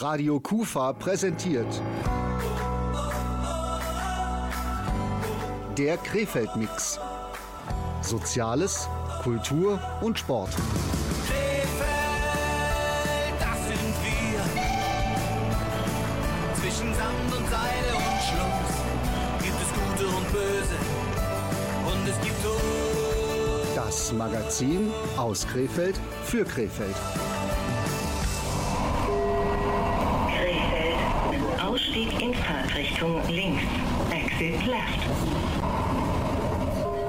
Radio Kufa präsentiert. Der Krefeld-Mix. Soziales, Kultur und Sport. Krefeld, das sind wir. Zwischen Sand und Seide und Schluss gibt es Gute und Böse. Und es gibt Tod. Das Magazin aus Krefeld für. Krefeld. Fahrtrichtung links. Exit left.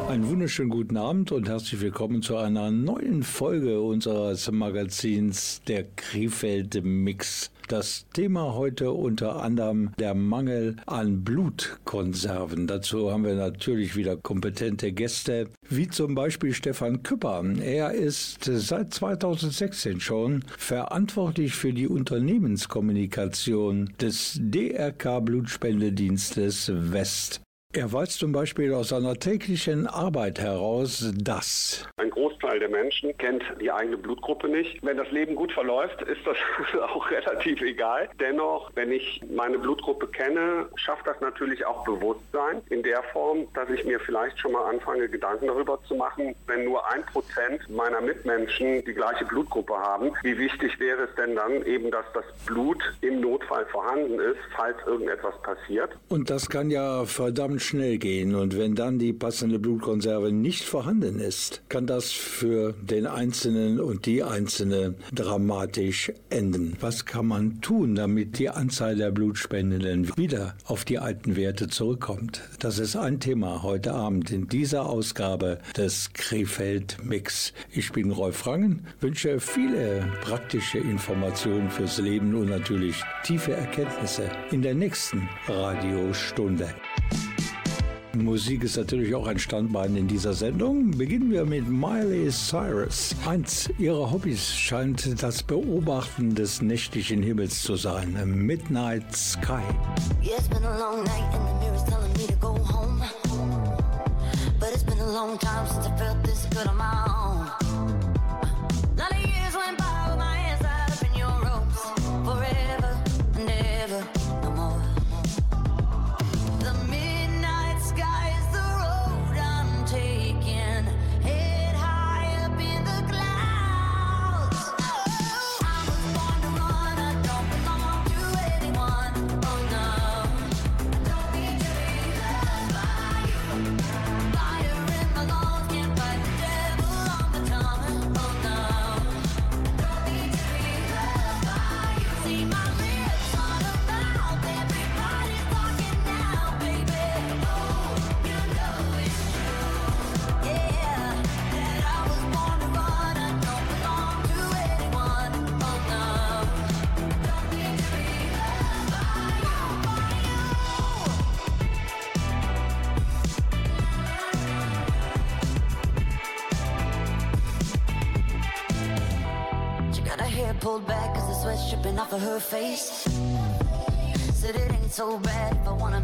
Einen wunderschönen guten Abend und herzlich willkommen zu einer neuen Folge unseres Magazins Der Krefeld Mix. Das Thema heute unter anderem der Mangel an Blutkonserven. Dazu haben wir natürlich wieder kompetente Gäste, wie zum Beispiel Stefan Küpper. Er ist seit 2016 schon verantwortlich für die Unternehmenskommunikation des DRK Blutspendedienstes West. Er weiß zum Beispiel aus seiner täglichen Arbeit heraus, dass ein Großteil der Menschen kennt die eigene Blutgruppe nicht. Wenn das Leben gut verläuft, ist das auch relativ egal. Dennoch, wenn ich meine Blutgruppe kenne, schafft das natürlich auch Bewusstsein in der Form, dass ich mir vielleicht schon mal anfange, Gedanken darüber zu machen, wenn nur ein Prozent meiner Mitmenschen die gleiche Blutgruppe haben, wie wichtig wäre es denn dann eben, dass das Blut im Notfall vorhanden ist, falls irgendetwas passiert. Und das kann ja verdammt schnell gehen. Und wenn dann die passende Blutkonserve nicht vorhanden ist, kann das für den Einzelnen und die Einzelne dramatisch enden. Was kann man tun, damit die Anzahl der Blutspendenden wieder auf die alten Werte zurückkommt? Das ist ein Thema heute Abend in dieser Ausgabe des Krefeld Mix. Ich bin Rolf Rangen, wünsche viele praktische Informationen fürs Leben und natürlich tiefe Erkenntnisse in der nächsten Radiostunde. Musik ist natürlich auch ein Standbein in dieser Sendung. Beginnen wir mit Miley Cyrus. Eins ihrer Hobbys scheint das Beobachten des nächtlichen Himmels zu sein. Midnight Sky. Yeah, it's been a long night and the mirror's telling me to go home. But it's been a long time since I felt this good on my own. Dripping off of her face. Said it ain't so bad if I wanna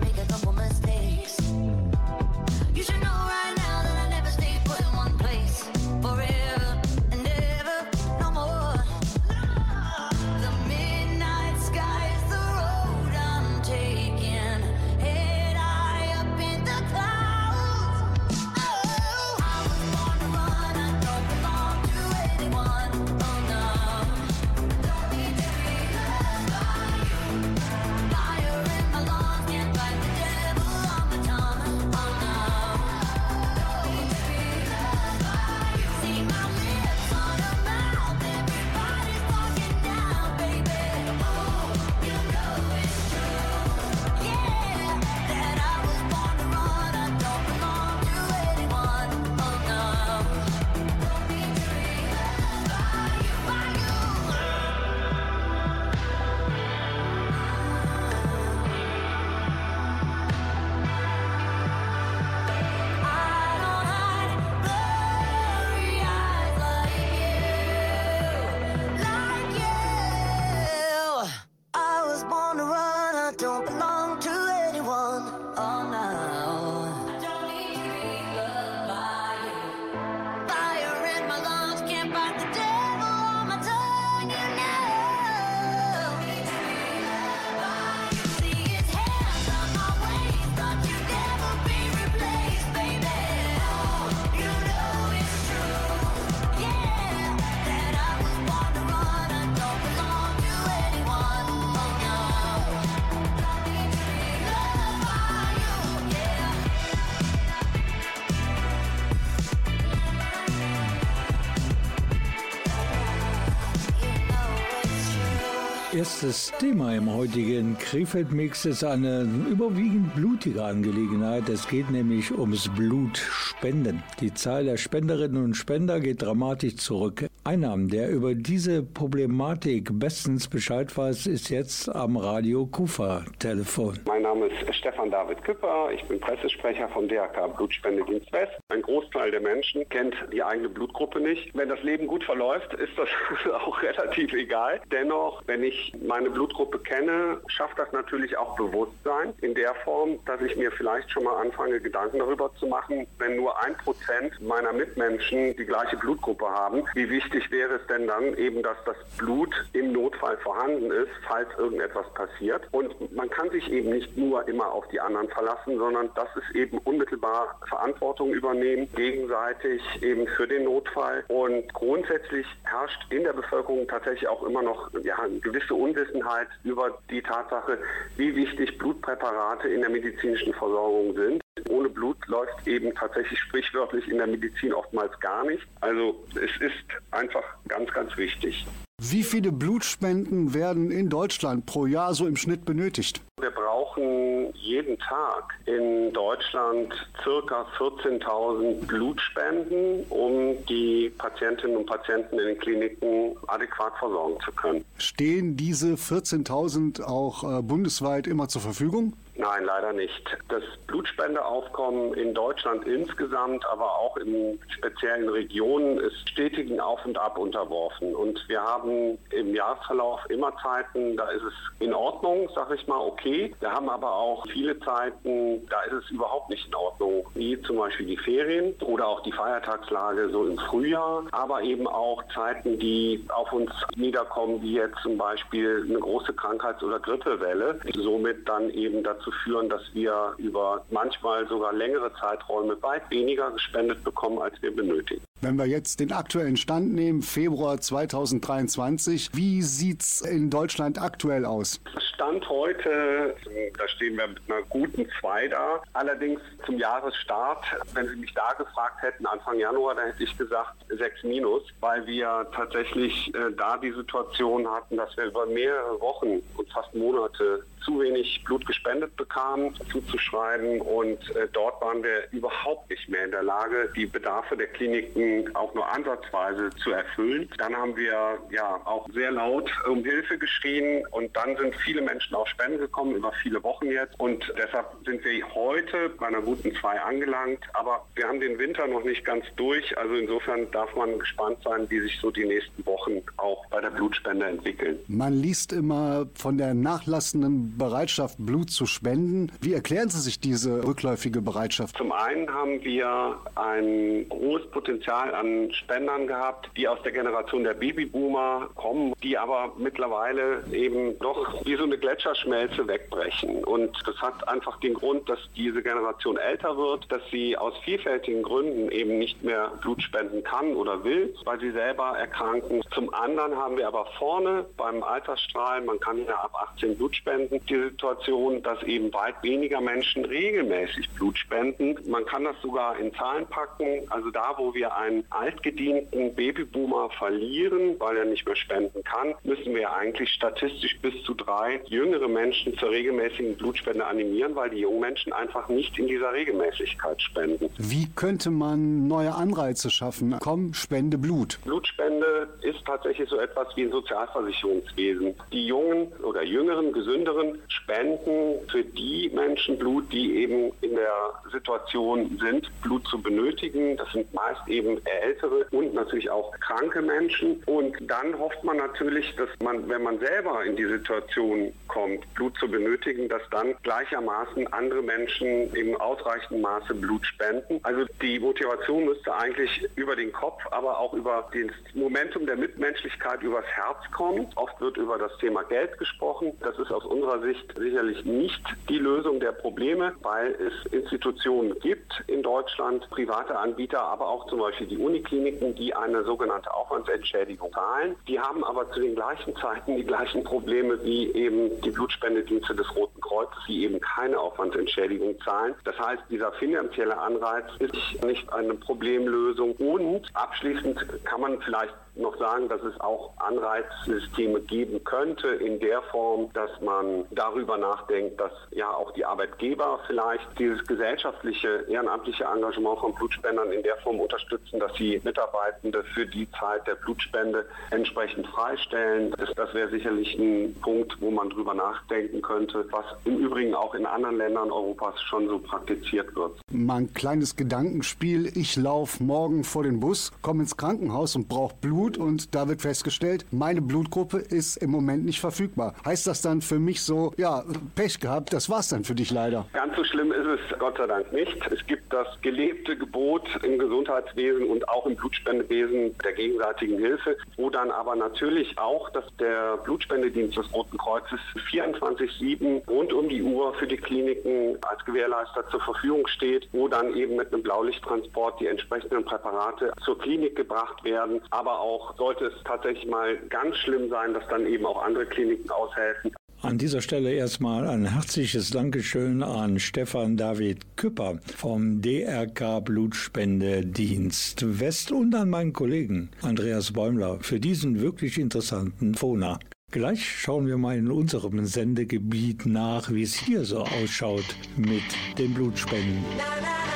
Erstes Thema im heutigen Krefeld-Mix ist eine überwiegend blutige Angelegenheit. Es geht nämlich ums Blutspenden. Die Zahl der Spenderinnen und Spender geht dramatisch zurück. Einnahmen, der über diese Problematik bestens Bescheid weiß, ist jetzt am Radio Kufa-Telefon. Mein Name ist Stefan David Küpper. Ich bin Pressesprecher vom DRK Blutspendedienst West. Ein Großteil der Menschen kennt die eigene Blutgruppe nicht. Wenn das Leben gut verläuft, ist das auch relativ egal. Dennoch, wenn ich meine Blutgruppe kenne, schafft das natürlich auch Bewusstsein in der Form, dass ich mir vielleicht schon mal anfange, Gedanken darüber zu machen, wenn nur ein Prozent meiner Mitmenschen die gleiche Blutgruppe haben, wie wichtig wäre es denn dann eben, dass das Blut im Notfall vorhanden ist, falls irgendetwas passiert. Und man kann sich eben nicht nur immer auf die anderen verlassen, sondern das ist eben unmittelbar Verantwortung übernehmen, gegenseitig eben für den Notfall. Und grundsätzlich herrscht in der Bevölkerung tatsächlich auch immer noch ja, eine gewisse Unwissenheit über die Tatsache, wie wichtig Blutpräparate in der medizinischen Versorgung sind. Ohne Blut läuft eben tatsächlich sprichwörtlich in der Medizin oftmals gar nicht. Also es ist einfach ganz, ganz wichtig. Wie viele Blutspenden werden in Deutschland pro Jahr so im Schnitt benötigt? Wir brauchen jeden Tag in Deutschland circa 14.000 Blutspenden, um die Patientinnen und Patienten in den Kliniken adäquat versorgen zu können. Stehen diese 14.000 auch äh, bundesweit immer zur Verfügung? Nein, leider nicht. Das Blutspendeaufkommen in Deutschland insgesamt, aber auch in speziellen Regionen ist stetigen Auf und Ab unterworfen. Und wir haben im Jahresverlauf immer Zeiten, da ist es in Ordnung, sag ich mal, okay. Wir haben aber auch viele Zeiten, da ist es überhaupt nicht in Ordnung, wie zum Beispiel die Ferien oder auch die Feiertagslage so im Frühjahr, aber eben auch Zeiten, die auf uns niederkommen, wie jetzt zum Beispiel eine große Krankheits- oder Grippewelle, somit dann eben dazu führen, dass wir über manchmal sogar längere Zeiträume weit weniger gespendet bekommen, als wir benötigen. Wenn wir jetzt den aktuellen Stand nehmen, Februar 2023, wie sieht es in Deutschland aktuell aus? Stand heute, da stehen wir mit einer guten 2 da. Allerdings zum Jahresstart, wenn Sie mich da gefragt hätten, Anfang Januar, da hätte ich gesagt 6 minus, weil wir tatsächlich äh, da die Situation hatten, dass wir über mehrere Wochen und fast Monate zu wenig Blut gespendet bekamen, zuzuschreiben und äh, dort waren wir überhaupt nicht mehr in der Lage, die Bedarfe der Kliniken auch nur ansatzweise zu erfüllen. Dann haben wir ja auch sehr laut um Hilfe geschrien und dann sind viele Menschen auf Spenden gekommen, über viele Wochen jetzt und deshalb sind wir heute bei einer guten 2 angelangt, aber wir haben den Winter noch nicht ganz durch, also insofern darf man gespannt sein, wie sich so die nächsten Wochen auch bei der Blutspende entwickeln. Man liest immer von der nachlassenden Bereitschaft, Blut zu spenden. Wie erklären Sie sich diese rückläufige Bereitschaft? Zum einen haben wir ein großes Potenzial an Spendern gehabt, die aus der Generation der Babyboomer kommen, die aber mittlerweile eben doch wie so eine Gletscherschmelze wegbrechen. Und das hat einfach den Grund, dass diese Generation älter wird, dass sie aus vielfältigen Gründen eben nicht mehr Blut spenden kann oder will, weil sie selber erkranken. Zum anderen haben wir aber vorne beim Altersstrahl, man kann ja ab 18 Blut spenden, die Situation, dass eben weit weniger Menschen regelmäßig Blut spenden. Man kann das sogar in Zahlen packen. Also da, wo wir einen altgedienten Babyboomer verlieren, weil er nicht mehr spenden kann, müssen wir eigentlich statistisch bis zu drei jüngere Menschen zur regelmäßigen Blutspende animieren, weil die jungen Menschen einfach nicht in dieser Regelmäßigkeit spenden. Wie könnte man neue Anreize schaffen? Komm, spende Blut. Blutspende ist tatsächlich so etwas wie ein Sozialversicherungswesen. Die jungen oder jüngeren, gesünderen spenden für die Menschen Blut, die eben in der Situation sind, Blut zu benötigen. Das sind meist eben ältere und natürlich auch kranke Menschen. Und dann hofft man natürlich, dass man, wenn man selber in die Situation kommt, Blut zu benötigen, dass dann gleichermaßen andere Menschen im ausreichenden Maße Blut spenden. Also die Motivation müsste eigentlich über den Kopf, aber auch über das Momentum der Mitmenschlichkeit übers Herz kommen. Oft wird über das Thema Geld gesprochen. Das ist aus unserer Sicht sicherlich nicht die Lösung der Probleme, weil es Institutionen gibt in Deutschland, private Anbieter, aber auch zum Beispiel die Unikliniken, die eine sogenannte Aufwandsentschädigung zahlen. Die haben aber zu den gleichen Zeiten die gleichen Probleme wie eben die Blutspendedienste des Roten Kreuzes, die eben keine Aufwandsentschädigung zahlen. Das heißt, dieser finanzielle Anreiz ist nicht eine Problemlösung. Und abschließend kann man vielleicht noch sagen, dass es auch Anreizsysteme geben könnte in der Form, dass man darüber nachdenkt, dass ja auch die Arbeitgeber vielleicht dieses gesellschaftliche, ehrenamtliche Engagement von Blutspendern in der Form unterstützen, dass sie Mitarbeitende für die Zeit der Blutspende entsprechend freistellen. Das, das wäre sicherlich ein Punkt, wo man drüber nachdenken könnte, was im Übrigen auch in anderen Ländern Europas schon so praktiziert wird. Mal ein kleines Gedankenspiel. Ich laufe morgen vor den Bus, komme ins Krankenhaus und brauche Blut und da wird festgestellt, meine Blutgruppe ist im Moment nicht verfügbar. Heißt das dann für mich so, ja, Pech gehabt, das war's dann für dich leider? Ganz so schlimm ist es Gott sei Dank nicht. Es gibt das gelebte Gebot im Gesundheitswesen und auch im Blutspendewesen der gegenseitigen Hilfe, wo dann aber natürlich auch, dass der Blutspendedienst des Roten Kreuzes 24-7 rund um die Uhr für die Kliniken als Gewährleister zur Verfügung steht, wo dann eben mit einem Blaulichttransport die entsprechenden Präparate zur Klinik gebracht werden. Aber auch sollte es tatsächlich mal ganz schlimm sein, dass dann eben auch andere Kliniken aushelfen. An dieser Stelle erstmal ein herzliches Dankeschön an Stefan David Küpper vom DRK Blutspendedienst West und an meinen Kollegen Andreas Bäumler für diesen wirklich interessanten Fona. Gleich schauen wir mal in unserem Sendegebiet nach, wie es hier so ausschaut mit den Blutspenden. You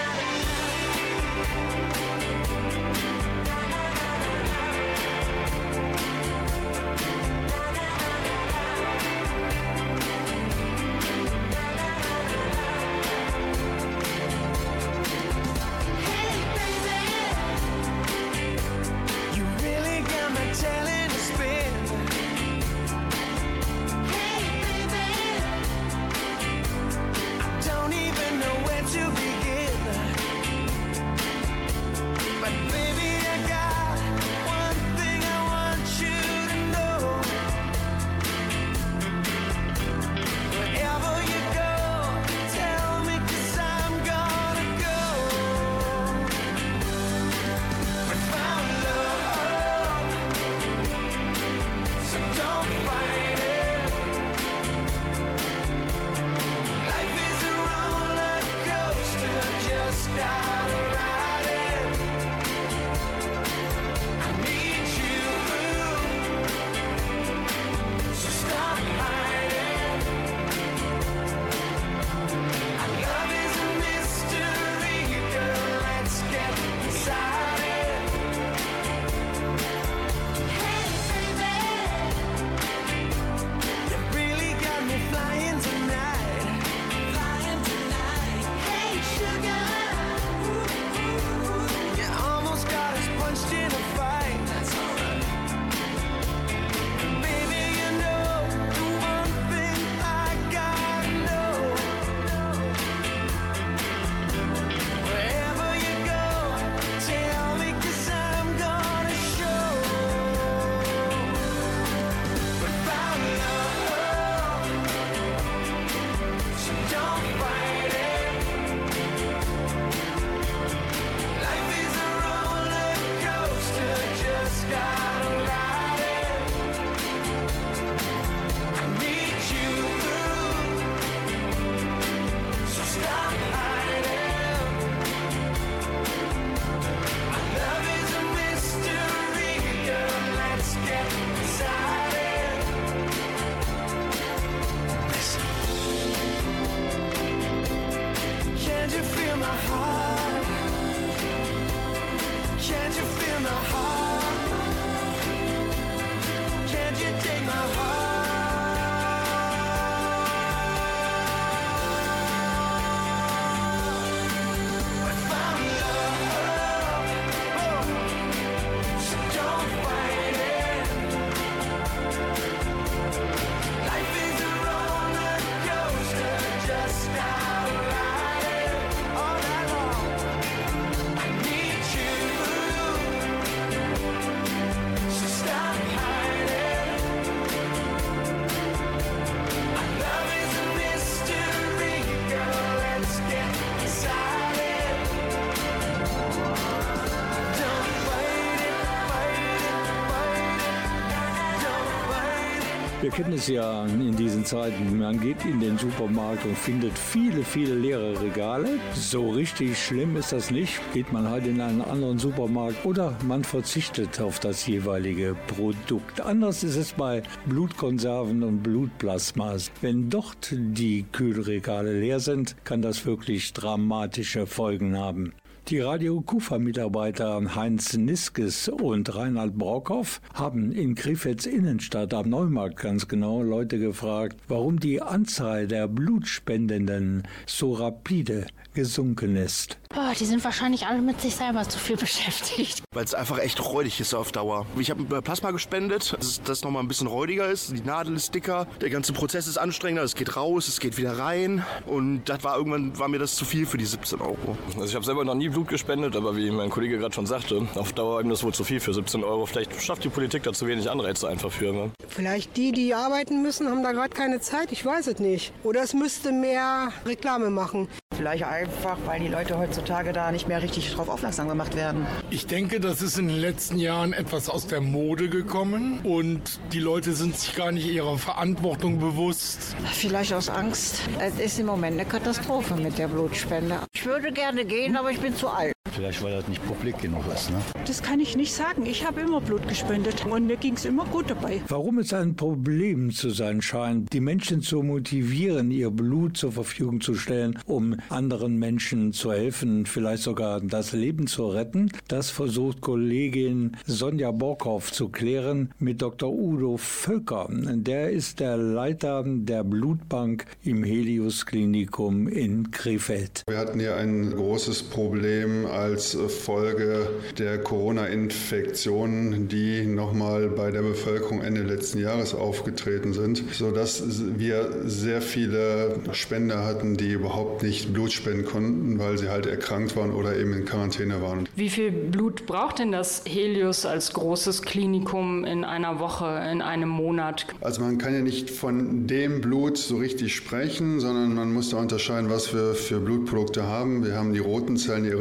kennen es ja in diesen Zeiten. Man geht in den Supermarkt und findet viele, viele leere Regale. So richtig schlimm ist das nicht. Geht man halt in einen anderen Supermarkt oder man verzichtet auf das jeweilige Produkt. Anders ist es bei Blutkonserven und Blutplasmas. Wenn dort die Kühlregale leer sind, kann das wirklich dramatische Folgen haben. Die Radio Kufa-Mitarbeiter Heinz Niskes und Reinhard Brockhoff haben in Krefels Innenstadt am Neumarkt ganz genau Leute gefragt, warum die Anzahl der Blutspendenden so rapide gesunken ist. Oh, die sind wahrscheinlich alle mit sich selber zu viel beschäftigt. Weil es einfach echt räudig ist auf Dauer. Ich habe Plasma gespendet, dass das nochmal ein bisschen räudiger ist. Die Nadel ist dicker, der ganze Prozess ist anstrengender. Es geht raus, es geht wieder rein. Und das war irgendwann war mir das zu viel für die 17 Euro. Also ich habe selber noch nie Blut gespendet, aber wie mein Kollege gerade schon sagte, auf Dauer ist das wohl zu viel für 17 Euro. Vielleicht schafft die Politik da zu wenig Anreize einfach für. Ne? Vielleicht die, die arbeiten müssen, haben da gerade keine Zeit. Ich weiß es nicht. Oder es müsste mehr Reklame machen. Vielleicht einfach, weil die Leute heutzutage da nicht mehr richtig drauf aufmerksam gemacht werden. Ich denke, das ist in den letzten Jahren etwas aus der Mode gekommen und die Leute sind sich gar nicht ihrer Verantwortung bewusst. Vielleicht aus Angst. Es ist im Moment eine Katastrophe mit der Blutspende. Ich würde gerne gehen, aber ich bin zu alt. Vielleicht, weil das nicht publik genug ist. Ne? Das kann ich nicht sagen. Ich habe immer Blut gespendet und mir ging es immer gut dabei. Warum es ein Problem zu sein scheint, die Menschen zu motivieren, ihr Blut zur Verfügung zu stellen, um anderen Menschen zu helfen, vielleicht sogar das Leben zu retten, das versucht Kollegin Sonja Borkhoff zu klären mit Dr. Udo Völker. Der ist der Leiter der Blutbank im Helios Klinikum in Krefeld. Wir hatten hier ein großes Problem als Folge der Corona-Infektionen, die nochmal bei der Bevölkerung Ende letzten Jahres aufgetreten sind, sodass wir sehr viele Spender hatten, die überhaupt nicht Blut spenden konnten, weil sie halt erkrankt waren oder eben in Quarantäne waren. Wie viel Blut braucht denn das Helios als großes Klinikum in einer Woche, in einem Monat? Also man kann ja nicht von dem Blut so richtig sprechen, sondern man muss da unterscheiden, was wir für Blutprodukte haben. Wir haben die roten Zellen, die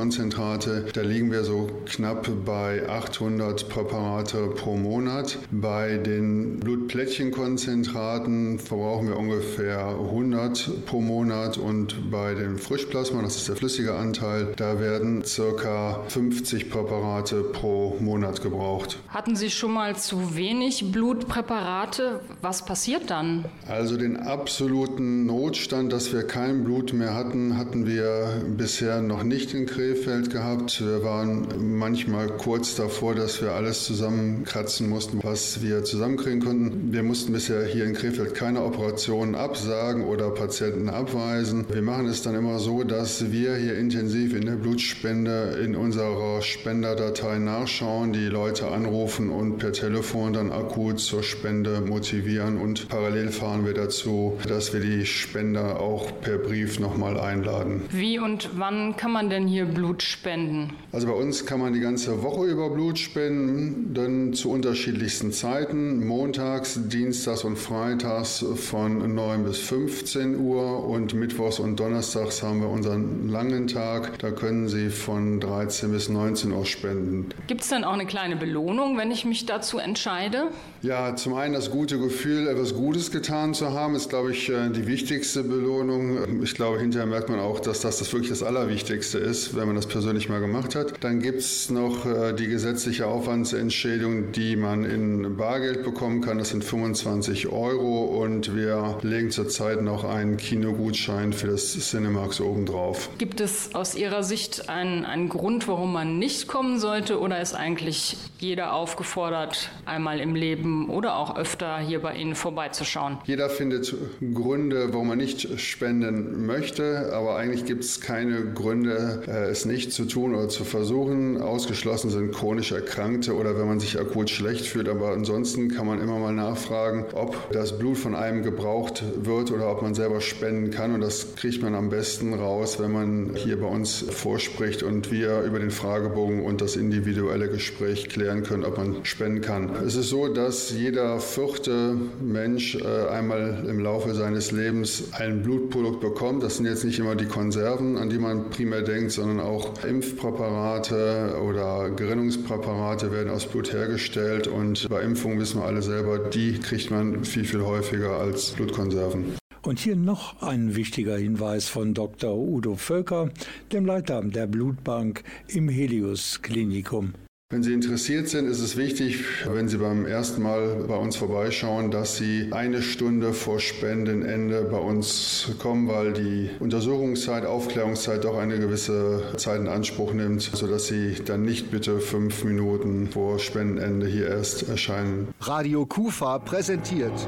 Erythrozytenkonzentrate. Da liegen wir so knapp bei 800 Präparate pro Monat. Bei den Blutplättchenkonzentraten verbrauchen wir ungefähr 100 pro Monat und bei dem Frischplasma, das ist der flüssige Anteil, da werden circa 50 Präparate pro Monat gebraucht. Hatten Sie schon mal zu wenig Blutpräparate? Was passiert dann? Also den absoluten Notstand, dass wir kein Blut mehr hatten, hatten wir bisher noch nicht in Krefeld gehabt. Wir waren manchmal kurz davor, dass wir alles zusammenkratzen mussten, was wir zusammenkriegen konnten. Wir mussten bisher hier in Krefeld keine Operationen absagen oder Patienten abweisen. Wir machen es dann immer so, dass wir hier intensiv in der Blutspende in unserer Spenderdatei nachschauen, die Leute anrufen und per Telefon dann akut zur Spende motivieren und parallel fahren wir dazu, dass wir die Spender auch per Brief nochmal einladen. Wie und wann kann man denn hier Blut spenden? Also bei uns kann man die ganze Woche über Blut spenden, dann zu unterschiedlichsten Zeiten, montags, dienstags und freitags von 9 bis 15 Uhr und mittwochs und donnerstags haben wir unseren langen Tag, da können Sie von 13 bis 19 Uhr spenden. Gibt es denn auch eine kleine Belohnung, wenn ich mich dazu entscheide? Ja, zum einen das gute Gefühl, etwas Gutes getan zu haben, ist, glaube ich, äh, die wichtigste Belohnung. Ich glaube, hinterher merkt man auch, dass das, das wirklich das Allerwichtigste ist, wenn man das persönlich mal gemacht hat. Dann gibt es noch äh, die gesetzliche Aufwandsentschädigung, die man in Bargeld bekommen kann. Das sind 25 Euro und wir legen zurzeit noch einen Kinogutschein für das Cinemax obendrauf. Gibt es aus Ihrer Sicht einen, einen Grund, warum man nicht kommen sollte oder ist eigentlich jeder aufgefordert, einmal im Leben oder auch öfter hier bei Ihnen vorbeizuschauen? Jeder findet Gründe, warum man nicht spenden möchte, aber eigentlich gibt es keine Gründe, äh, es nicht zu tun oder zu versuchen. Ausgeschlossen sind chronisch Erkrankte oder wenn man sich akut schlecht fühlt, aber ansonsten kann man immer mal nachfragen, ob das Blut von einem gebraucht wird oder ob man selber spenden kann und das kriegt man am besten raus, wenn man hier bei uns vorspricht und wir über den Fragebogen und das individuelle Gespräch klären können, ob man spenden kann. Es ist so, dass jeder vierte Mensch äh, einmal im Laufe seines Lebens ein Blutprodukt bekommt. Das sind jetzt nicht immer die Konserven, an die man primär denkt, sondern auch Impfpräparate oder Gerinnungspräparate werden aus Blut hergestellt und bei Impfungen wissen wir alle selber, die kriegt man viel, viel häufiger als Blutkonserven. Und hier noch ein wichtiger Hinweis von Dr. Udo Völker, dem Leiter der Blutbank im Helios Klinikum. Wenn Sie interessiert sind, ist es wichtig, wenn Sie beim ersten Mal bei uns vorbeischauen, dass Sie eine Stunde vor Spendenende bei uns kommen, weil die Untersuchungszeit, Aufklärungszeit doch eine gewisse Zeit in Anspruch nimmt, sodass Sie dann nicht bitte fünf Minuten vor Spendenende hier erst erscheinen. Radio Kufa präsentiert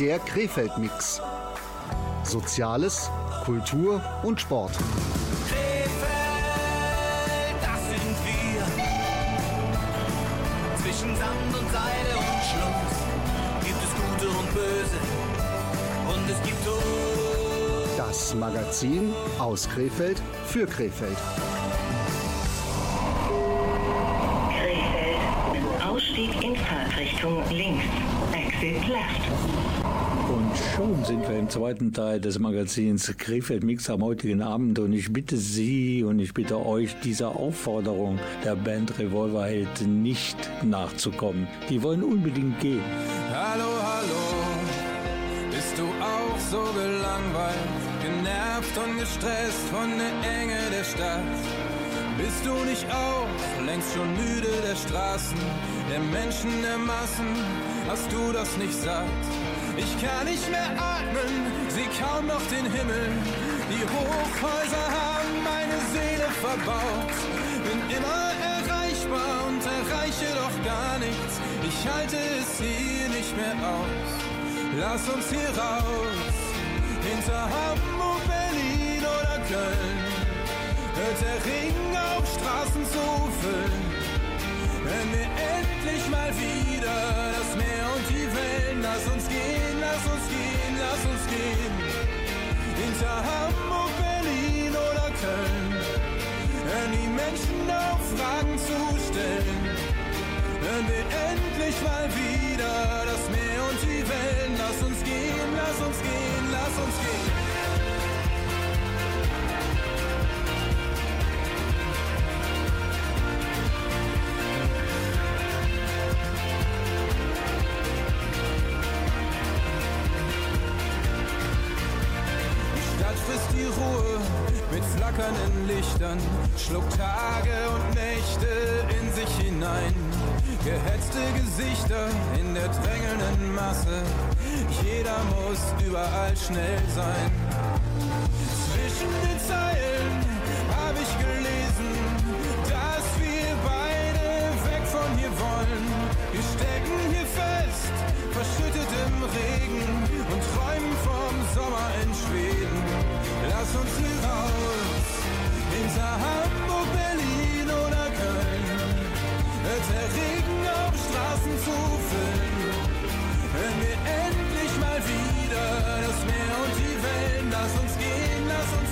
der Krefeld-Mix. Soziales, Kultur und Sport. Das Magazin aus Krefeld für Krefeld. Krefeld. Ausstieg in Fahrtrichtung links. Exit left. Und schon sind wir im zweiten Teil des Magazins Krefeld Mix am heutigen Abend und ich bitte Sie und ich bitte euch, dieser Aufforderung der Band Revolverheld nicht nachzukommen. Die wollen unbedingt gehen. Hallo, hallo, bist du auch so gelangweilt, genervt und gestresst von der Enge der Stadt? Bist du nicht auch längst schon müde der Straßen, der Menschen, der Massen? Hast du das nicht satt? Ich kann nicht mehr atmen, seh kaum noch den Himmel. Die Hochhäuser haben meine Seele verbaut. Bin immer erreichbar und erreiche doch gar nichts. Ich halte es hier nicht mehr aus. Lass uns hier raus, hinter Hamburg, Köln. Hört der Regen auf Straßen zu füllen. Wenn wir endlich mal wieder das Meer und die Wellen, lass uns gehen, lass uns gehen, lass uns gehen. Hinter Hamburg, Berlin oder Köln. Hören die Menschen auf, Fragen zu stellen. Hören wir endlich mal wieder das Meer und die Wellen, lass uns gehen, lass uns gehen, lass uns gehen. Mit flackernden Lichtern, schluckt Tage und Nächte in sich hinein. Gehetzte Gesichter in der drängelnden Masse, jeder muss überall schnell sein. Zwischen den Zeilen habe ich gelesen, dass wir beide weg von hier wollen. Wir stecken hier fest, verschüttet im Regen und träumen vom Sommer in Schweden. Lass uns hier raus, hinter Hamburg, Berlin oder Köln. Hört der Regen auf Straßen zu füllen. Wenn wir endlich mal wieder das Meer und die Wellen, lass uns gehen, lass uns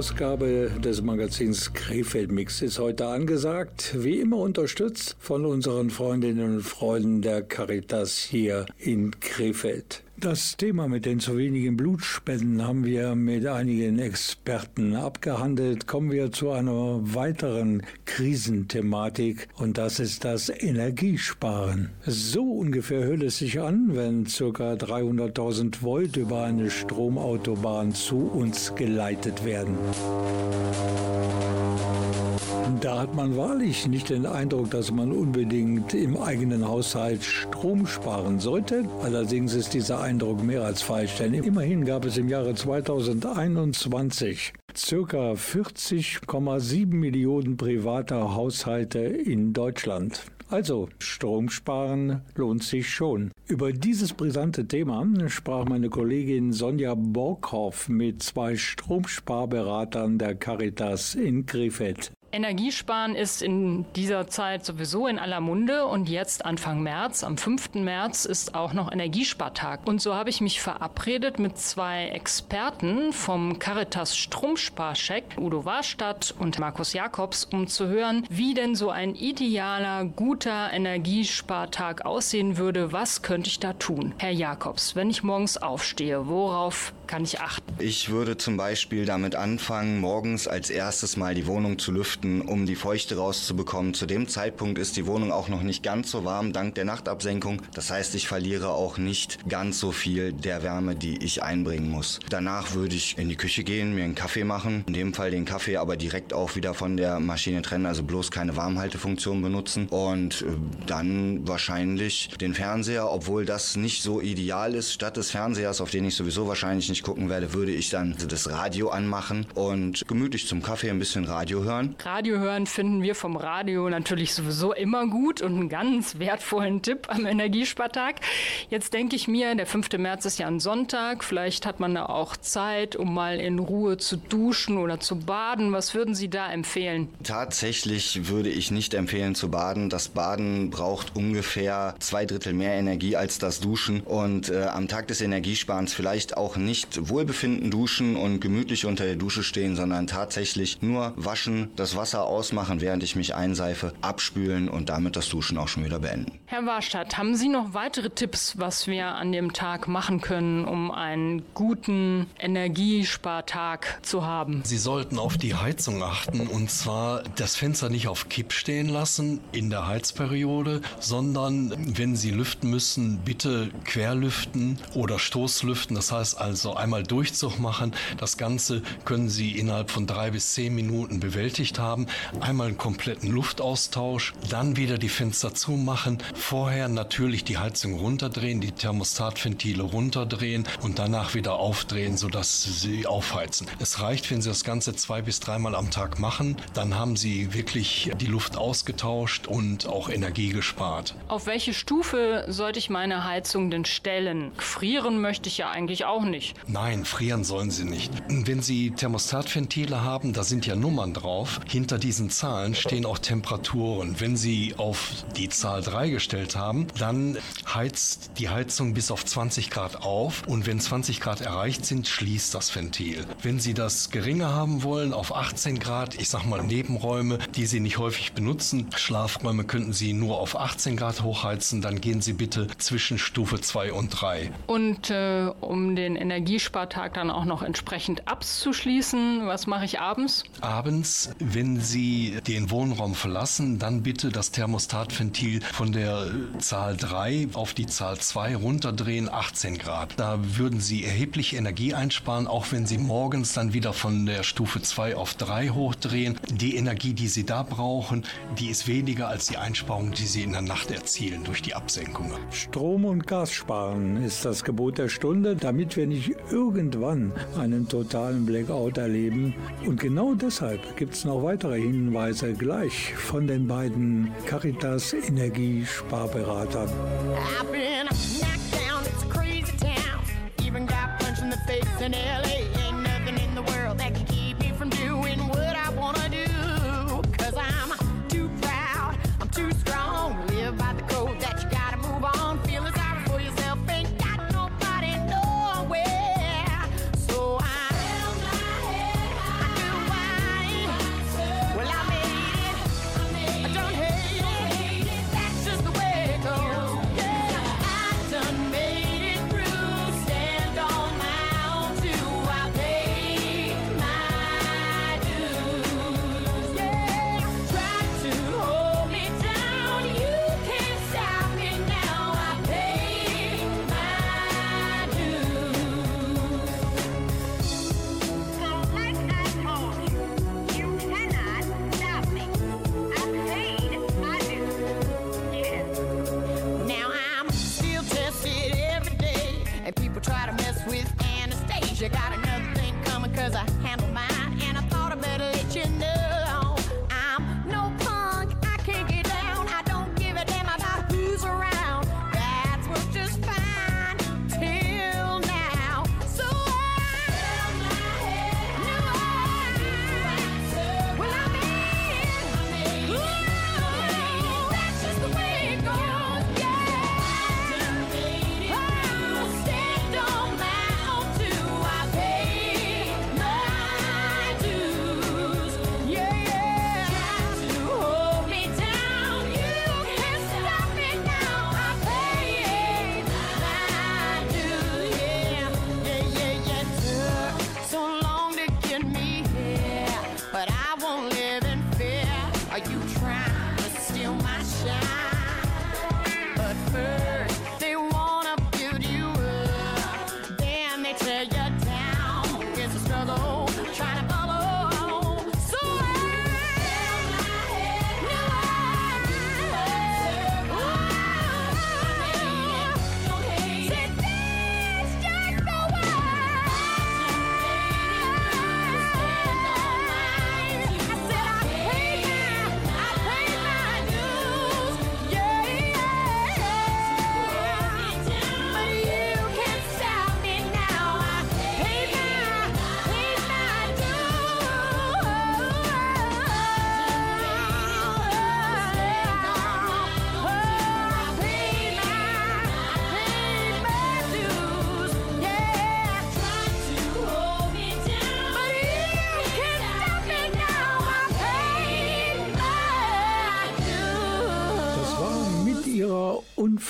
Februarausgabe des Magazins Krefeld Mix ist heute angesagt, wie immer unterstützt von unseren Freundinnen und Freunden der Caritas hier in Krefeld. Das Thema mit den zu wenigen Blutspenden haben wir mit einigen Experten abgehandelt. Kommen wir zu einer weiteren Krisenthematik und das ist das Energiesparen. So ungefähr hört es sich an, wenn ca. 300.000 Volt über eine Stromautobahn zu uns geleitet werden. Da hat man wahrlich nicht den Eindruck, dass man unbedingt im eigenen Haushalt Strom sparen sollte. Allerdings ist dieser Eindruck mehr als falsch, denn immerhin gab es im Jahre 2021 circa 40,7 Millionen privater Haushalte in Deutschland. Also, Strom sparen lohnt sich schon. Über dieses brisante Thema sprach meine Kollegin Sonja Borkhoff mit zwei Stromsparberatern der Caritas in Krefeld. Energiesparen ist in dieser Zeit sowieso in aller Munde und jetzt Anfang März, am 5. März, ist auch noch Energiespartag. Und so habe ich mich verabredet mit zwei Experten vom Caritas Stromsparcheck, Udo Warstadt und Markus Jakobs, um zu hören, wie denn so ein idealer, guter Energiespartag aussehen würde. Was könnte ich da tun? Herr Jakobs, wenn ich morgens aufstehe, worauf kann ich achten? Ich würde zum Beispiel damit anfangen, morgens als erstes mal die Wohnung zu lüften lüften, um die Feuchte rauszubekommen. Zu dem Zeitpunkt ist die Wohnung auch noch nicht ganz so warm dank der Nachtabsenkung. Das heißt, ich verliere auch nicht ganz so viel der Wärme, die ich einbringen muss. Danach würde ich in die Küche gehen, mir einen Kaffee machen. In dem Fall den Kaffee aber direkt auch wieder von der Maschine trennen, also bloß keine Warmhaltefunktion benutzen. Und äh, dann wahrscheinlich den Fernseher, obwohl das nicht so ideal ist. Statt des Fernsehers, auf den ich sowieso wahrscheinlich nicht gucken werde, würde ich dann das Radio anmachen und gemütlich zum Kaffee ein bisschen Radio hören. Radio hören finden wir vom Radio natürlich sowieso immer gut und einen ganz wertvollen Tipp am Energiespartag. Jetzt denke ich mir, der 5. März ist ja ein Sonntag, vielleicht hat man da auch Zeit, um mal in Ruhe zu duschen oder zu baden. Was würden Sie da empfehlen? Tatsächlich würde ich nicht empfehlen zu baden. Das Baden braucht ungefähr zwei Drittel mehr Energie als das Duschen und äh, am Tag des Energiesparens vielleicht auch nicht wohlbefinden duschen und gemütlich unter der Dusche stehen, sondern tatsächlich nur waschen, das Wasser ausmachen, während ich mich einseife, abspülen und damit das Duschen auch schon wieder beenden. Herr Warstadt, haben Sie noch weitere Tipps, was wir an dem Tag machen können, um einen guten Energiespartag zu haben? Sie sollten auf die Heizung achten und zwar das Fenster nicht auf Kipp stehen lassen in der Heizperiode, sondern wenn Sie lüften müssen, bitte querlüften oder Stoßlüften. Das heißt also einmal Durchzug machen. Das Ganze können Sie innerhalb von drei bis zehn Minuten bewältigt haben haben. Einmal einen kompletten Luftaustausch, dann wieder die Fenster zumachen, vorher natürlich die Heizung runterdrehen, die Thermostatventile runterdrehen und danach wieder aufdrehen, sodass sie aufheizen. Es reicht, wenn Sie das Ganze zwei bis dreimal am Tag machen, dann haben Sie wirklich die Luft ausgetauscht und auch Energie gespart. Auf welche Stufe sollte ich meine Heizung denn stellen? Frieren möchte ich ja eigentlich auch nicht. Nein, frieren sollen Sie nicht. Wenn Sie Thermostatventile haben, da sind ja Nummern drauf. Hinter diesen Zahlen stehen auch Temperaturen. Wenn Sie auf die Zahl 3 gestellt haben, dann heizt die Heizung bis auf 20 Grad auf und wenn 20 Grad erreicht sind, schließt das Ventil. Wenn Sie das geringer haben wollen, auf 18 Grad, ich sag mal Nebenräume, die Sie nicht häufig benutzen, Schlafräume könnten Sie nur auf 18 Grad hochheizen, dann gehen Sie bitte zwischen Stufe 2 und 3. Und äh, um den Energiespartag dann auch noch entsprechend abzuschließen, was mache ich abends? Abends, wenn Sie den Wohnraum verlassen, dann bitte das Thermostatventil von der Zahl 3 auf die Zahl 2 runterdrehen, 18 Grad. Da würden Sie erheblich Energie einsparen, auch wenn Sie morgens dann wieder von der Stufe 2 auf 3 hochdrehen. Die Energie, die Sie da brauchen, die ist weniger als die Einsparung, die Sie in der Nacht erzielen durch die Absenkung. Strom und Gas sparen ist das Gebot der Stunde, damit wir nicht irgendwann einen totalen Blackout erleben. Und genau deshalb gibt es noch weitere Hinweise gleich von den beiden Caritas Energiesparberatern.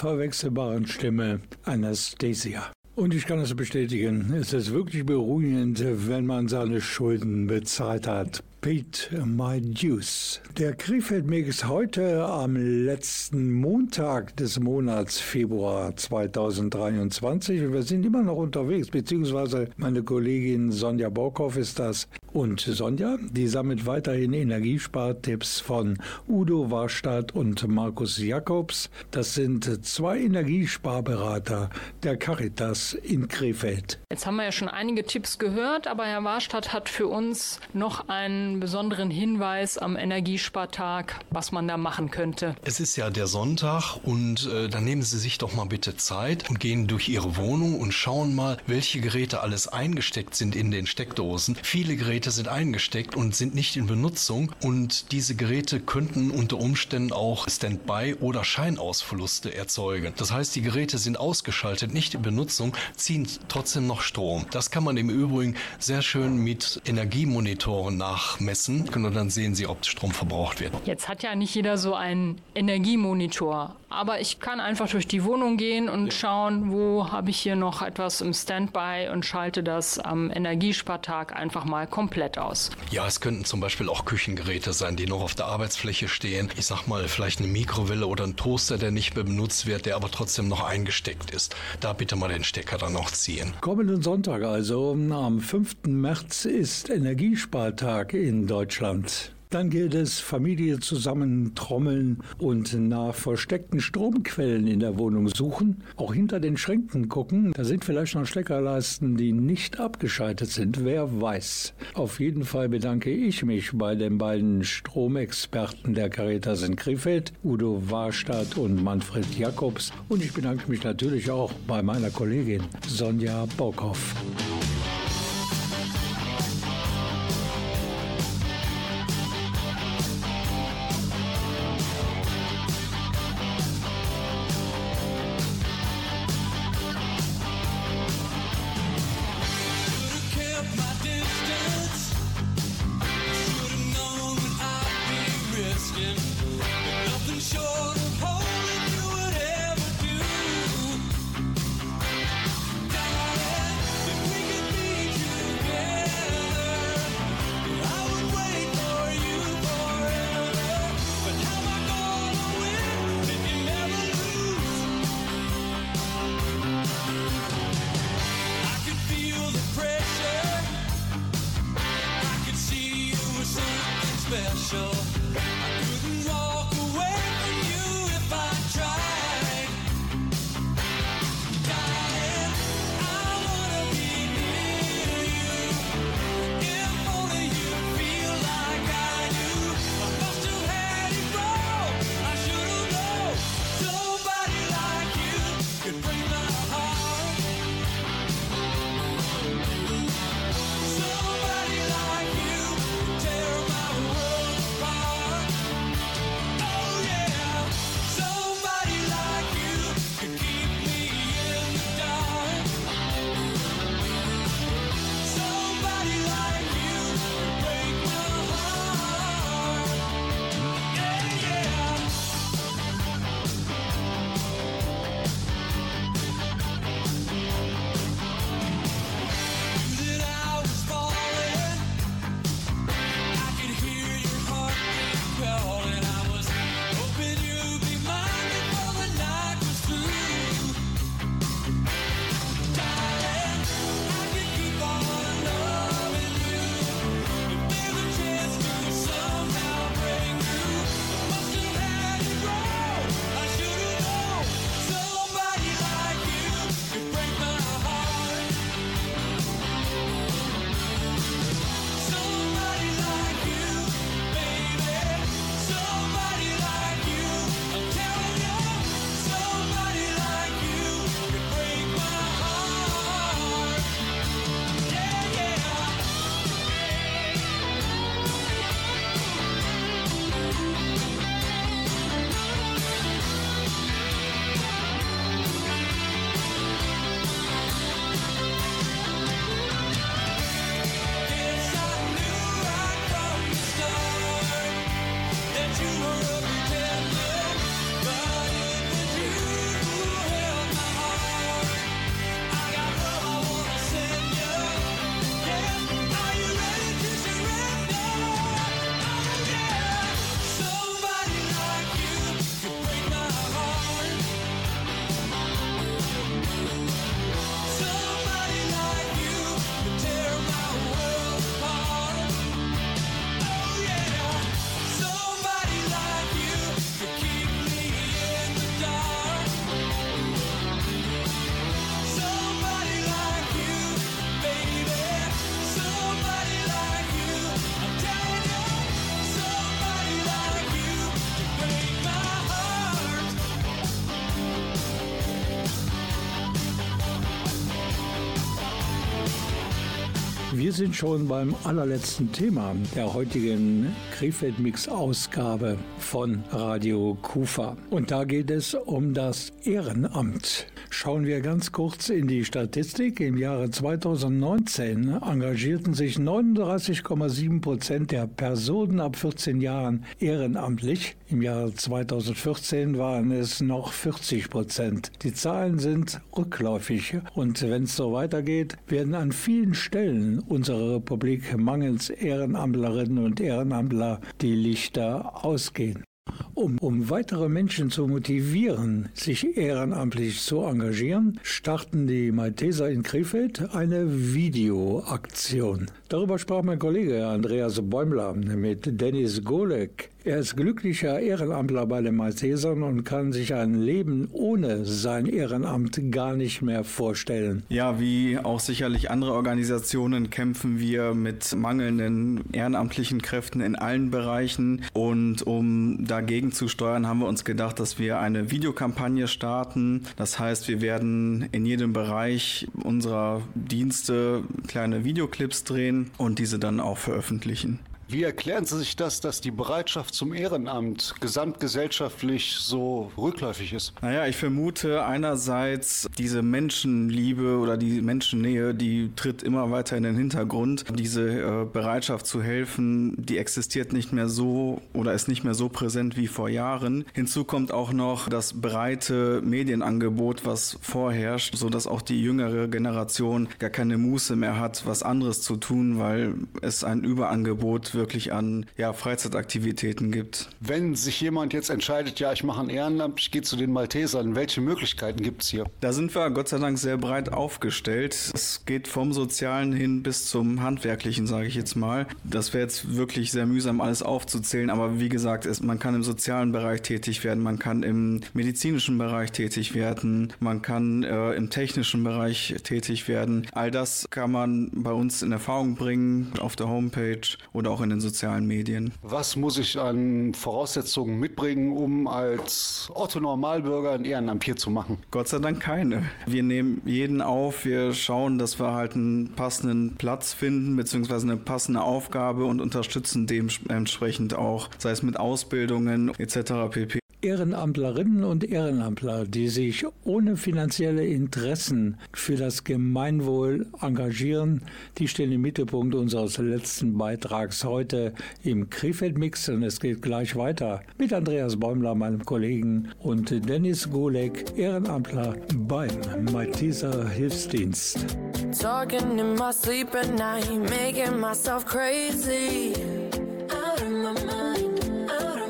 Unverwechselbaren Stimme Anastasia. Und ich kann es bestätigen, es ist wirklich beruhigend, wenn man seine Schulden bezahlt hat. Paid my dues. Der Krefeld-Mix heute am letzten Montag des Monats Februar 2023. Und wir sind immer noch unterwegs, beziehungsweise meine Kollegin Sonja Borkow ist das. Und Sonja, die sammelt weiterhin Energiespartipps von Udo Warstadt und Markus Jakobs. Das sind zwei Energiesparberater der Caritas in Krefeld. Jetzt haben wir ja schon einige Tipps gehört, aber Herr Warstadt hat für uns noch einen besonderen Hinweis am Energiespartag, was man da machen könnte. Es ist ja der Sonntag und äh, dann nehmen Sie sich doch mal bitte Zeit und gehen durch Ihre Wohnung und schauen mal, welche Geräte alles eingesteckt sind in den Steckdosen. Viele Geräte sind eingesteckt und sind nicht in Benutzung und diese Geräte könnten unter Umständen auch Standby- oder Scheinausverluste erzeugen. Das heißt, die Geräte sind ausgeschaltet, nicht in Benutzung, ziehen trotzdem noch Strom. Das kann man im Übrigen sehr schön mit Energiemonitoren nachmessen und dann sehen Sie, ob Strom verbraucht wird. Jetzt hat ja nicht jeder so einen Energiemonitor, aber ich kann einfach durch die Wohnung gehen und schauen, wo habe ich hier noch etwas im Standby und schalte das am Energiespartag einfach mal komplett aus. Ja, es könnten zum Beispiel auch Küchengeräte sein, die noch auf der Arbeitsfläche stehen. Ich sag mal, vielleicht eine Mikrowelle oder ein Toaster, der nicht mehr benutzt wird, der aber trotzdem noch eingesteckt ist. Da bitte mal den Stecker dann noch ziehen. Kommenden Sonntag, also am 5. März, ist Energiespartag in Deutschland. Dann gilt es, Familie zusammen trommeln und nach versteckten Stromquellen in der Wohnung suchen. Auch hinter den Schränken gucken. Da sind vielleicht noch Steckerleisten, die nicht abgeschaltet sind. Wer weiß. Auf jeden Fall bedanke ich mich bei den beiden Stromexperten der Caritas in Krefeld, Udo Warstadt und Manfred Jakobs. Und ich bedanke mich natürlich auch bei meiner Kollegin Sonja Bockhoff. Wir sind schon beim allerletzten Thema der heutigen Krefeld-Mix-Ausgabe von Radio Kufa. Und da geht es um das Ehrenamt. Schauen wir ganz kurz in die Statistik. Im Jahre 2019 engagierten sich 39,7 Prozent der Personen ab 14 Jahren ehrenamtlich. Im Jahre 2014 waren es noch 40 Prozent. Die Zahlen sind rückläufig und wenn es so weitergeht, werden an vielen Stellen unserer Republik mangels Ehrenamtlerinnen und Ehrenamtler die Lichter ausgehen. Um, um weitere Menschen zu motivieren, sich ehrenamtlich zu engagieren, starten die Malteser in Krefeld eine Videoaktion. Darüber sprach mein Kollege Andreas Bäumler mit Dennis Golek. Er ist glücklicher Ehrenamtler bei den Maltesern und kann sich ein Leben ohne sein Ehrenamt gar nicht mehr vorstellen. Ja, wie auch sicherlich andere Organisationen kämpfen wir mit mangelnden ehrenamtlichen Kräften in allen Bereichen. Und um dagegen zu steuern, haben wir uns gedacht, dass wir eine Videokampagne starten. Das heißt, wir werden in jedem Bereich unserer Dienste kleine Videoclips drehen und diese dann auch veröffentlichen. Wie erklären Sie sich das, dass die Bereitschaft zum Ehrenamt gesamtgesellschaftlich so rückläufig ist? Naja, ich vermute einerseits diese Menschenliebe oder die Menschennähe, die tritt immer weiter in den Hintergrund. Diese äh, Bereitschaft zu helfen, die existiert nicht mehr so oder ist nicht mehr so präsent wie vor Jahren. Hinzu kommt auch noch das breite Medienangebot, was vorherrscht, sodass auch die jüngere Generation gar keine Muße mehr hat, was anderes zu tun, weil es ein Überangebot wirklich an ja, Freizeitaktivitäten gibt. Wenn sich jemand jetzt entscheidet, ja, ich mache ein Ehrenamt, ich gehe zu den Maltesern, welche Möglichkeiten gibt es hier? Da sind wir Gott sei Dank sehr breit aufgestellt. Es geht vom Sozialen hin bis zum Handwerklichen, sage ich jetzt mal. Das wäre jetzt wirklich sehr mühsam, alles aufzuzählen, aber wie gesagt, es, man kann im sozialen Bereich tätig werden, man kann im medizinischen Bereich tätig werden, man kann äh, im technischen Bereich tätig werden. All das kann man bei uns in Erfahrung bringen auf der Homepage oder auch in den sozialen Medien. Was muss ich an Voraussetzungen mitbringen, um als Otto Normalbürger ein Ehrenamt hier zu machen? Gott sei Dank keine. Wir nehmen jeden auf, wir schauen, dass wir halt einen passenden Platz finden, beziehungsweise eine passende Aufgabe und unterstützen dementsprechend auch, sei es mit Ausbildungen etc. pp. Ehrenamtlerinnen und Ehrenamtler, die sich ohne finanzielle Interessen für das Gemeinwohl engagieren, die stehen im Mittelpunkt unseres letzten Beitrags heute im Krefeld-Mix und es geht gleich weiter mit Andreas Bäumler, meinem Kollegen, und Dennis Golek, Ehrenamtler beim Malteser Hilfsdienst. Talking in my sleep at night, making myself crazy. Out of my mind, out of.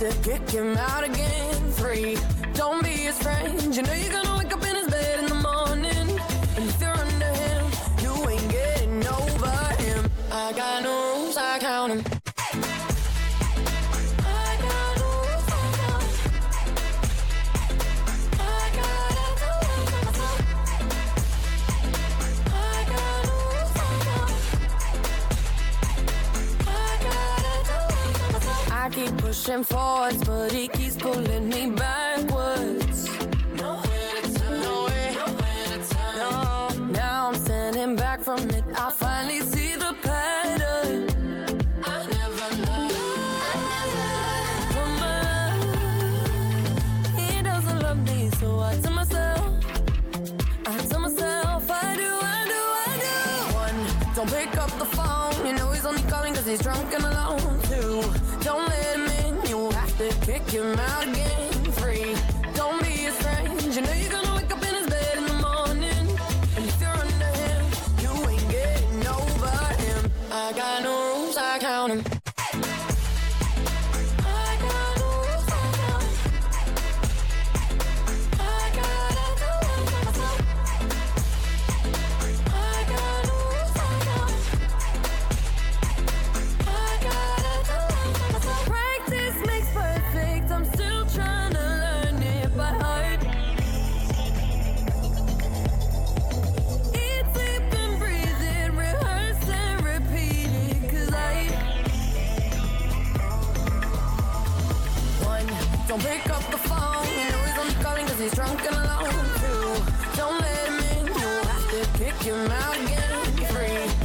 to kick him out again. Three, don't be his friend. You know you're gonna wake up in his I pushing forwards, but he keeps pulling me back. To he's drunk and alone too. Don't let him in. You'll have to kick him out again. Free.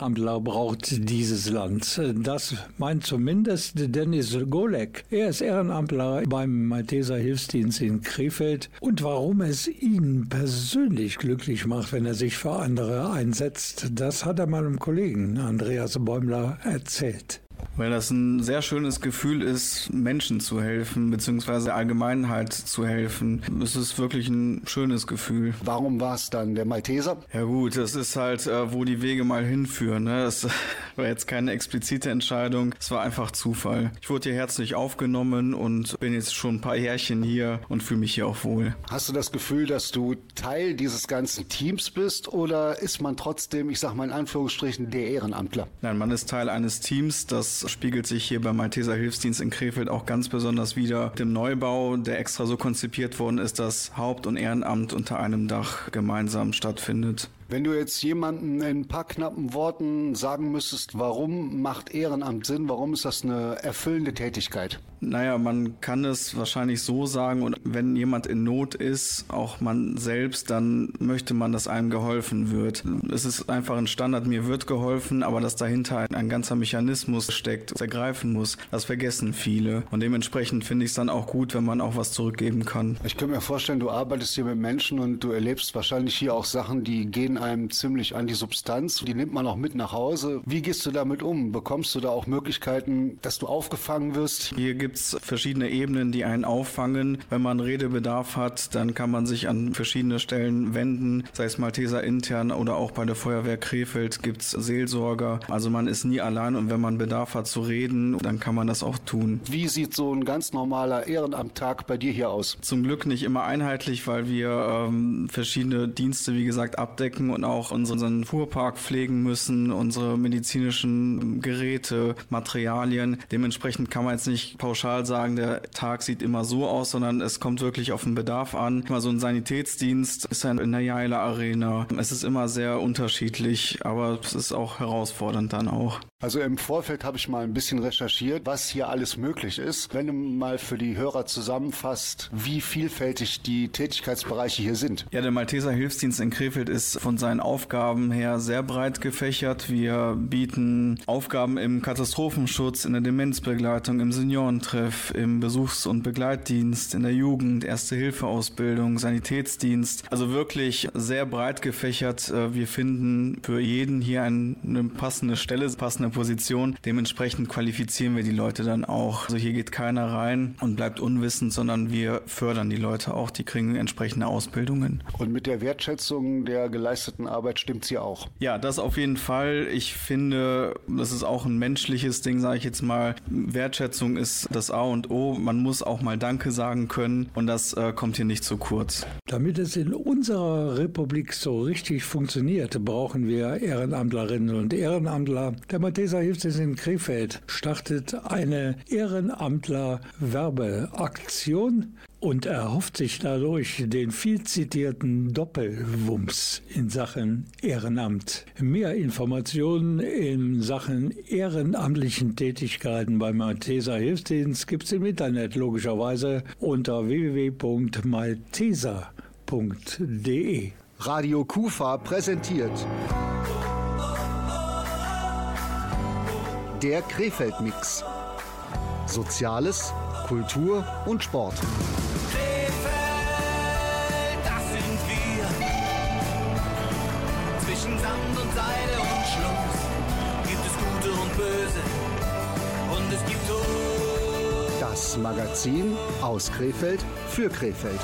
Ehrenamtler braucht dieses Land. Das meint zumindest Dennis Golek. Er ist Ehrenamtler beim Malteser Hilfsdienst in Krefeld. Und warum es ihn persönlich glücklich macht, wenn er sich für andere einsetzt, das hat er meinem Kollegen Andreas Bäumler erzählt. Weil das ein sehr schönes Gefühl ist, Menschen zu helfen, beziehungsweise der Allgemeinheit zu helfen. Es ist wirklich ein schönes Gefühl. Warum war es dann der Malteser? Ja gut, das ist halt, äh, wo die Wege mal hinführen. Ne? Das war jetzt keine explizite Entscheidung, es war einfach Zufall. Ich wurde hier herzlich aufgenommen und bin jetzt schon ein paar Jährchen hier und fühle mich hier auch wohl. Hast du das Gefühl, dass du Teil dieses ganzen Teams bist oder ist man trotzdem, ich sag mal in Anführungsstrichen, der Ehrenamtler? Nein, man ist Teil eines Teams, das spiegelt sich hier beim Malteser Hilfsdienst in Krefeld auch ganz besonders wieder. Dem Neubau, der extra so konzipiert worden ist, dass Haupt- und Ehrenamt unter einem Dach gemeinsam stattfindet. Wenn du jetzt jemanden in ein paar knappen Worten sagen müsstest, warum macht Ehrenamt Sinn, warum ist das eine erfüllende Tätigkeit? Naja, man kann es wahrscheinlich so sagen, und wenn jemand in Not ist, auch man selbst, dann möchte man, dass einem geholfen wird. Es ist einfach ein Standard, mir wird geholfen, aber dass dahinter ein, ein ganzer Mechanismus steckt, das ergreifen muss, das vergessen viele. Und dementsprechend finde ich es dann auch gut, wenn man auch was zurückgeben kann. Ich könnte mir vorstellen, du arbeitest hier mit Menschen und du erlebst wahrscheinlich hier auch Sachen, die gehen einem ziemlich an die Substanz. Die nimmt man auch mit nach Hause. Wie gehst du damit um? Bekommst du da auch Möglichkeiten, dass du aufgefangen wirst? Hier gibt es verschiedene Ebenen, die einen auffangen. Wenn man Redebedarf hat, dann kann man sich an verschiedene Stellen wenden, sei es Malteser intern oder auch bei der Feuerwehr Krefeld gibt es Seelsorger. Also man ist nie allein und wenn man Bedarf hat zu reden, dann kann man das auch tun. Wie sieht so ein ganz normaler Ehrenamttag bei dir hier aus? Zum Glück nicht immer einheitlich, weil wir ähm, verschiedene Dienste, wie gesagt, abdecken und auch unseren Fuhrpark pflegen müssen, unsere medizinischen Geräte, Materialien. Dementsprechend kann man jetzt nicht pauschal sagen, der Tag sieht immer so aus, sondern es kommt wirklich auf den Bedarf an. Mal so ein Sanitätsdienst ist ja in der Jaila Arena. Es ist immer sehr unterschiedlich, aber es ist auch herausfordernd dann auch. Also im Vorfeld habe ich mal ein bisschen recherchiert, was hier alles möglich ist. Wenn du mal für die Hörer zusammenfasst, wie vielfältig die Tätigkeitsbereiche hier sind. Ja, der Malteser Hilfsdienst in Krefeld ist von seinen Aufgaben her sehr breit gefächert. Wir bieten Aufgaben im Katastrophenschutz, in der Demenzbegleitung, im Seniorentreff, im Besuchs- und Begleitdienst, in der Jugend, Erste-Hilfe-Ausbildung, Sanitätsdienst. Also wirklich sehr breit gefächert. Wir finden für jeden hier eine passende Stelle, passende Position. Dementsprechend qualifizieren wir die Leute dann auch. Also hier geht keiner rein und bleibt unwissend, sondern wir fördern die Leute auch. Die kriegen entsprechende Ausbildungen. Und mit der Wertschätzung der geleisteten Arbeit stimmt sie auch. Ja, das auf jeden Fall. Ich finde, das ist auch ein menschliches Ding, sage ich jetzt mal. Wertschätzung ist das A und O. Man muss auch mal Danke sagen können und das äh, kommt hier nicht zu kurz. Damit es in unserer Republik so richtig funktioniert, brauchen wir Ehrenamtlerinnen und Ehrenamtler. Der Malteser Hilfsdienst in Krefeld startet eine Ehrenamtler-Werbeaktion und erhofft sich dadurch den viel zitierten Doppelwumms in Sachen Ehrenamt. Mehr Informationen in Sachen ehrenamtlichen Tätigkeiten beim Malteser Hilfsdienst gibt es im Internet logischerweise unter www.malteser.de. Radio Kufa präsentiert der Krefeld-Mix. Soziales, Kultur und Sport. Das Magazin aus Krefeld für Krefeld.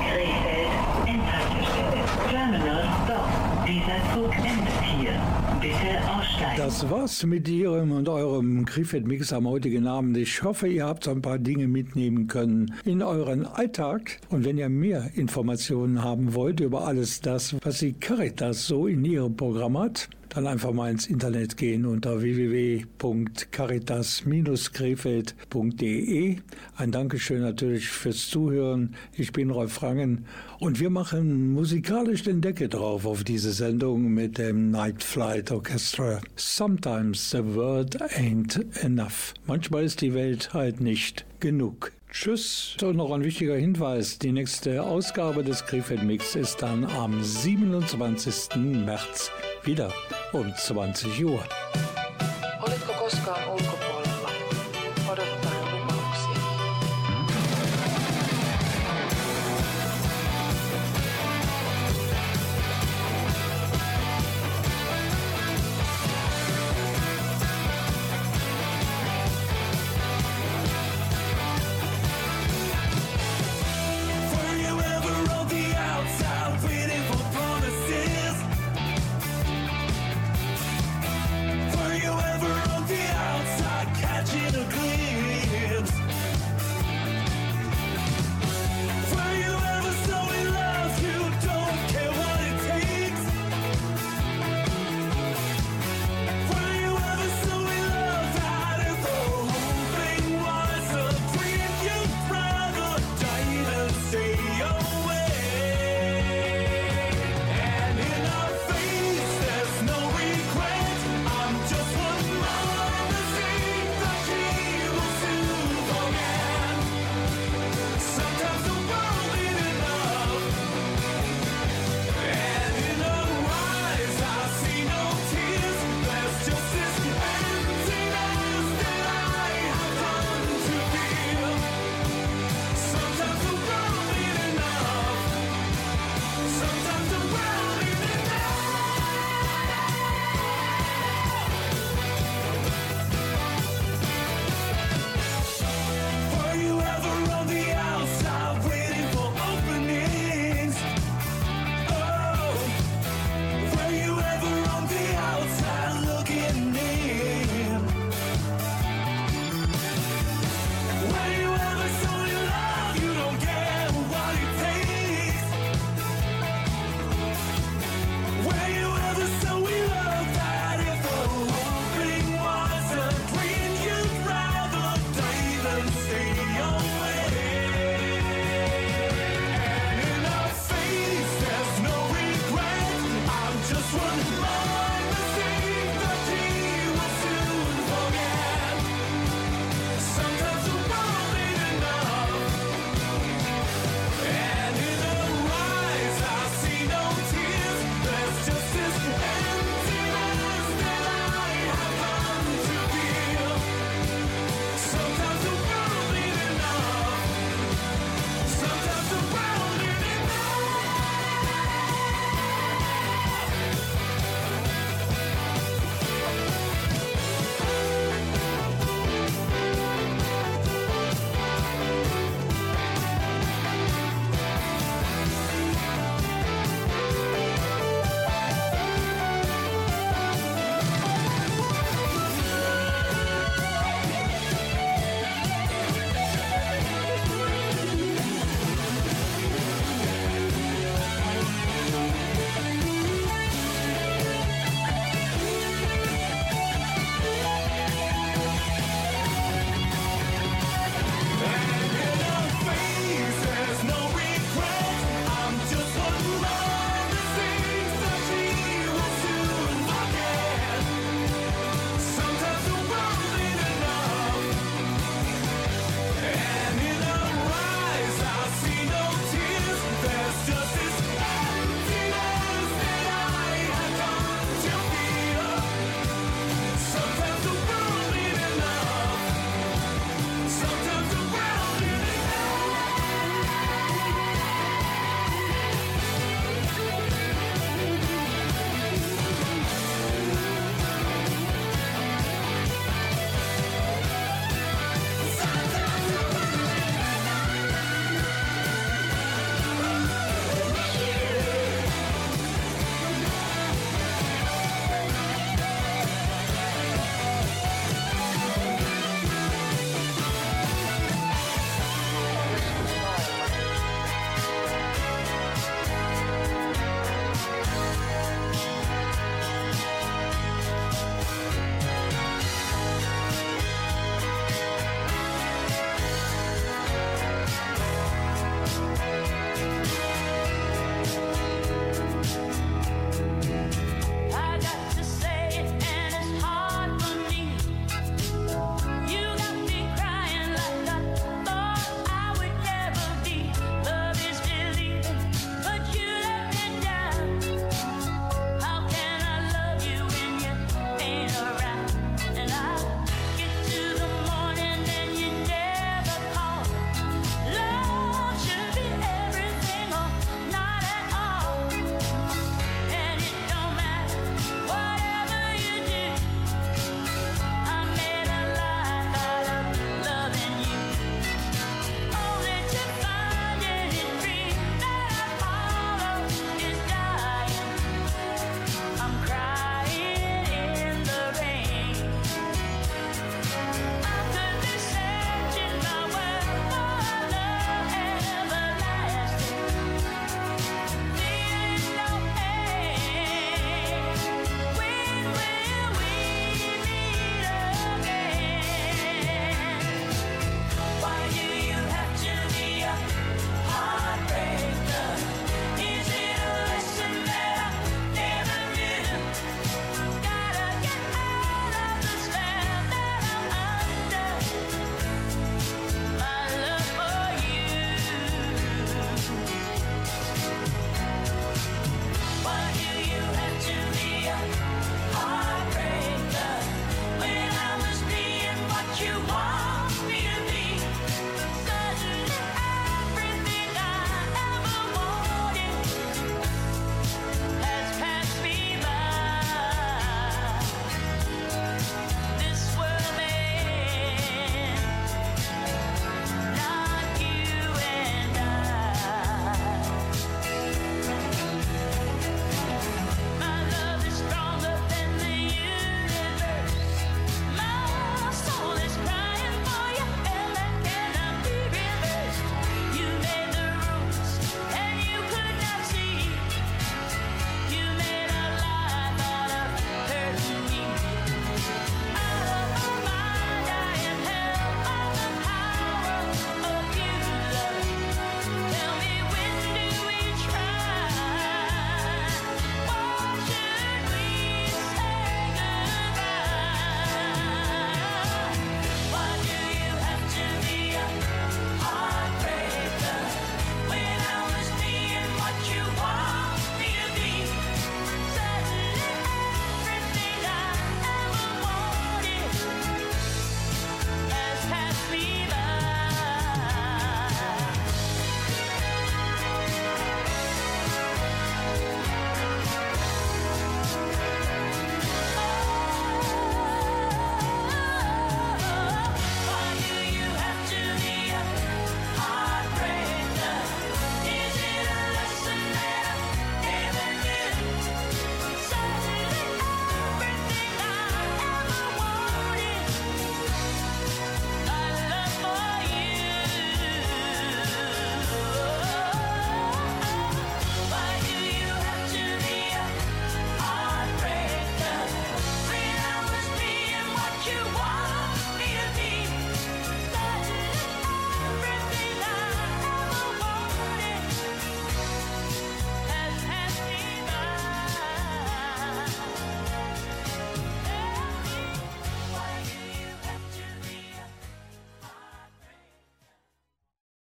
Krefeld, Endhaltestelle. Terminal Stop. Dieser Zug endet hier. Bitte aussteigen. Das war's mit Ihrem und eurem Krefeld Mix am heutigen Abend. Ich hoffe, ihr habt so ein paar Dinge mitnehmen können in euren Alltag. Und wenn ihr mehr Informationen haben wollt über alles das, was die Caritas so in ihrem Programm hat, dann einfach mal ins Internet gehen unter www.caritas-krefeld.de. Ein Dankeschön natürlich fürs Zuhören. Ich bin Rolf Rangen und wir machen musikalisch den Decke drauf auf diese Sendung mit dem Night Flight Orchestra. Sometimes the world ain't enough. Manchmal ist die Welt halt nicht genug. Tschüss. Und noch ein wichtiger Hinweis. Die nächste Ausgabe des Krefeld Mix ist dann am 27. März wieder um 20 Uhr.